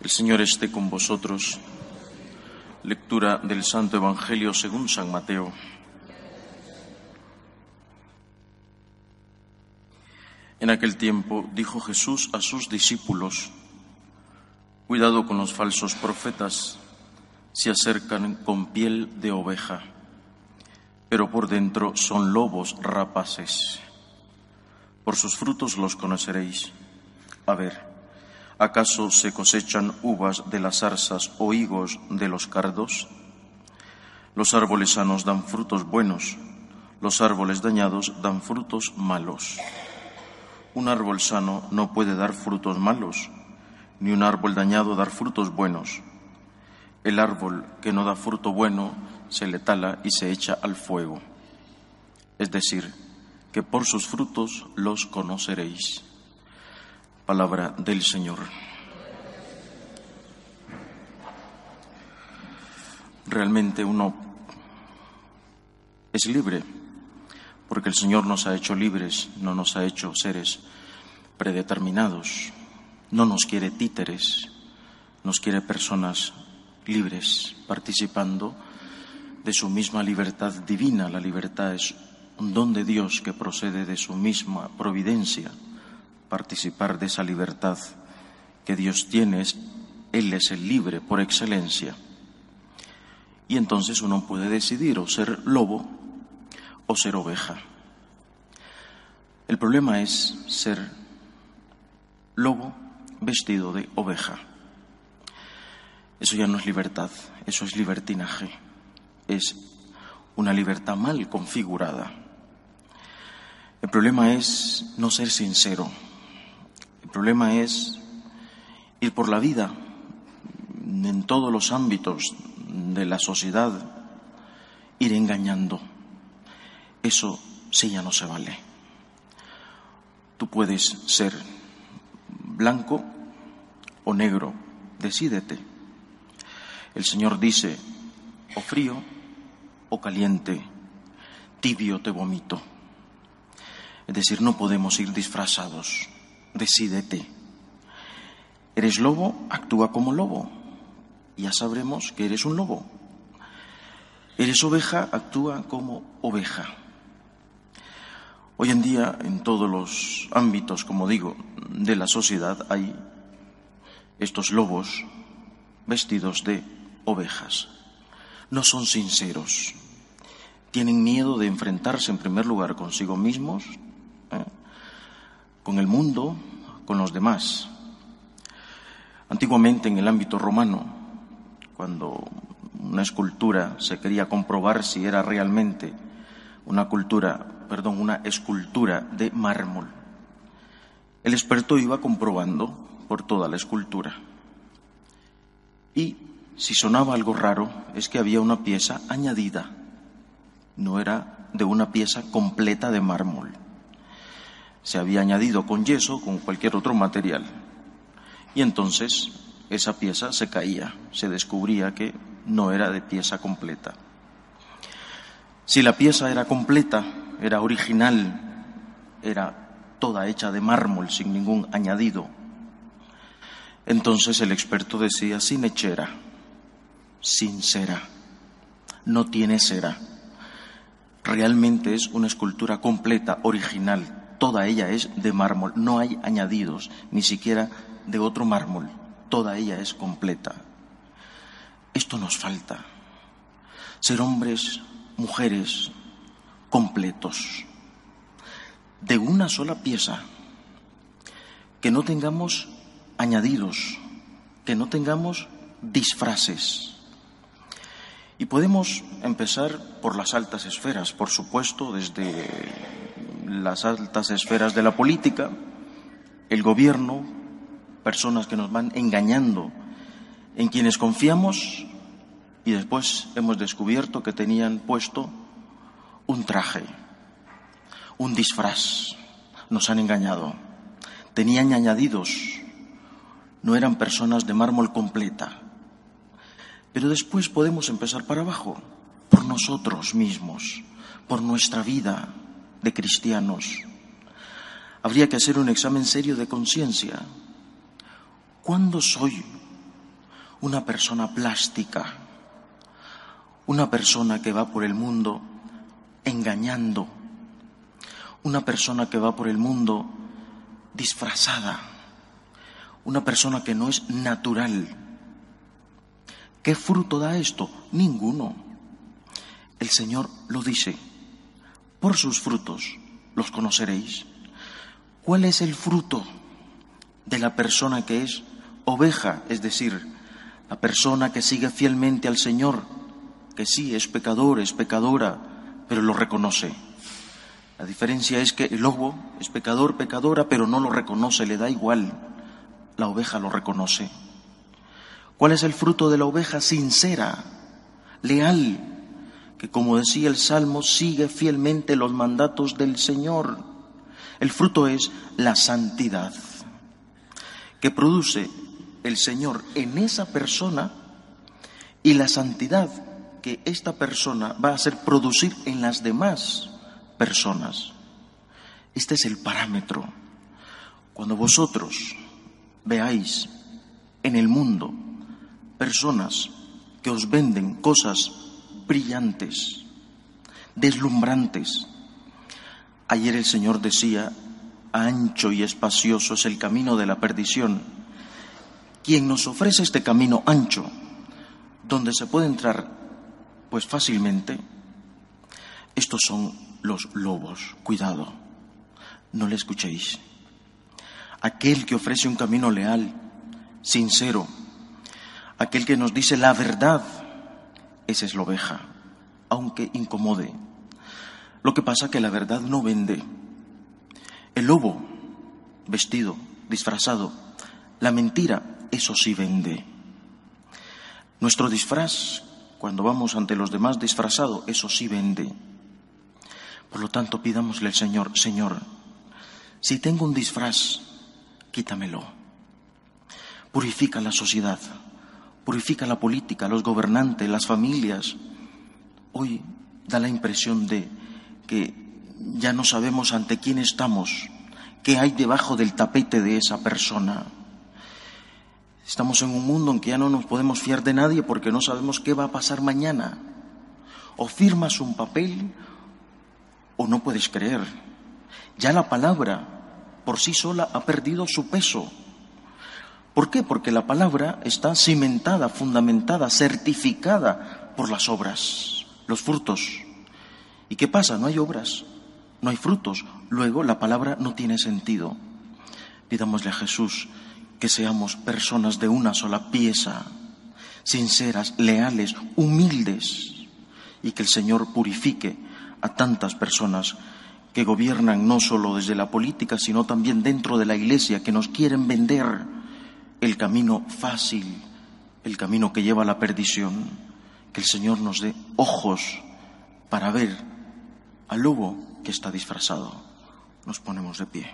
El Señor esté con vosotros. Lectura del Santo Evangelio según San Mateo. En aquel tiempo dijo Jesús a sus discípulos, Cuidado con los falsos profetas, se acercan con piel de oveja, pero por dentro son lobos rapaces. Por sus frutos los conoceréis. A ver, ¿Acaso se cosechan uvas de las zarzas o higos de los cardos? Los árboles sanos dan frutos buenos, los árboles dañados dan frutos malos. Un árbol sano no puede dar frutos malos, ni un árbol dañado dar frutos buenos. El árbol que no da fruto bueno se le tala y se echa al fuego. Es decir, que por sus frutos los conoceréis. Palabra del Señor. Realmente uno es libre, porque el Señor nos ha hecho libres, no nos ha hecho seres predeterminados, no nos quiere títeres, nos quiere personas libres, participando de su misma libertad divina. La libertad es un don de Dios que procede de su misma providencia participar de esa libertad que Dios tiene, Él es el libre por excelencia. Y entonces uno puede decidir o ser lobo o ser oveja. El problema es ser lobo vestido de oveja. Eso ya no es libertad, eso es libertinaje, es una libertad mal configurada. El problema es no ser sincero, el problema es ir por la vida en todos los ámbitos de la sociedad, ir engañando. Eso sí ya no se vale. Tú puedes ser blanco o negro, decídete. El Señor dice, o frío o caliente, tibio te vomito. Es decir, no podemos ir disfrazados decídete. ¿Eres lobo? Actúa como lobo. Ya sabremos que eres un lobo. ¿Eres oveja? Actúa como oveja. Hoy en día, en todos los ámbitos, como digo, de la sociedad, hay estos lobos vestidos de ovejas. No son sinceros. Tienen miedo de enfrentarse en primer lugar consigo mismos con el mundo, con los demás. Antiguamente en el ámbito romano, cuando una escultura se quería comprobar si era realmente una cultura, perdón, una escultura de mármol, el experto iba comprobando por toda la escultura. Y si sonaba algo raro, es que había una pieza añadida, no era de una pieza completa de mármol se había añadido con yeso, con cualquier otro material. Y entonces esa pieza se caía, se descubría que no era de pieza completa. Si la pieza era completa, era original, era toda hecha de mármol sin ningún añadido, entonces el experto decía sin hechera, sin cera, no tiene cera. Realmente es una escultura completa, original, toda ella es de mármol, no hay añadidos, ni siquiera de otro mármol, toda ella es completa. Esto nos falta, ser hombres, mujeres completos, de una sola pieza, que no tengamos añadidos, que no tengamos disfraces. Y podemos empezar por las altas esferas, por supuesto, desde las altas esferas de la política, el gobierno, personas que nos van engañando, en quienes confiamos y después hemos descubierto que tenían puesto un traje, un disfraz, nos han engañado, tenían añadidos, no eran personas de mármol completa. Pero después podemos empezar para abajo, por nosotros mismos, por nuestra vida, de cristianos. Habría que hacer un examen serio de conciencia. ¿Cuándo soy una persona plástica, una persona que va por el mundo engañando, una persona que va por el mundo disfrazada, una persona que no es natural. ¿Qué fruto da esto? Ninguno. El Señor lo dice, por sus frutos los conoceréis. ¿Cuál es el fruto de la persona que es oveja, es decir, la persona que sigue fielmente al Señor, que sí es pecador, es pecadora, pero lo reconoce? La diferencia es que el lobo es pecador, pecadora, pero no lo reconoce, le da igual. La oveja lo reconoce. ¿Cuál es el fruto de la oveja sincera, leal, que como decía el Salmo, sigue fielmente los mandatos del Señor? El fruto es la santidad, que produce el Señor en esa persona y la santidad que esta persona va a hacer producir en las demás personas. Este es el parámetro. Cuando vosotros veáis en el mundo personas que os venden cosas brillantes, deslumbrantes, ayer el Señor decía, ancho y espacioso es el camino de la perdición. Quien nos ofrece este camino ancho, donde se puede entrar pues fácilmente, estos son los lobos. Cuidado, no le escuchéis. Aquel que ofrece un camino leal, sincero, aquel que nos dice la verdad, esa es la oveja, aunque incomode. Lo que pasa que la verdad no vende. El lobo, vestido, disfrazado, la mentira, eso sí vende. Nuestro disfraz, cuando vamos ante los demás disfrazado, eso sí vende. Por lo tanto, pidámosle al Señor, Señor, si tengo un disfraz, quítamelo. Purifica la sociedad, purifica la política, los gobernantes, las familias. Hoy da la impresión de que ya no sabemos ante quién estamos, qué hay debajo del tapete de esa persona. Estamos en un mundo en que ya no nos podemos fiar de nadie porque no sabemos qué va a pasar mañana. O firmas un papel o no puedes creer. Ya la palabra por sí sola ha perdido su peso. ¿Por qué? Porque la palabra está cimentada, fundamentada, certificada por las obras, los frutos. ¿Y qué pasa? No hay obras, no hay frutos. Luego la palabra no tiene sentido. Pidámosle a Jesús que seamos personas de una sola pieza, sinceras, leales, humildes, y que el Señor purifique a tantas personas que gobiernan no solo desde la política, sino también dentro de la Iglesia, que nos quieren vender el camino fácil, el camino que lleva a la perdición. Que el Señor nos dé ojos para ver al lobo que está disfrazado. Nos ponemos de pie.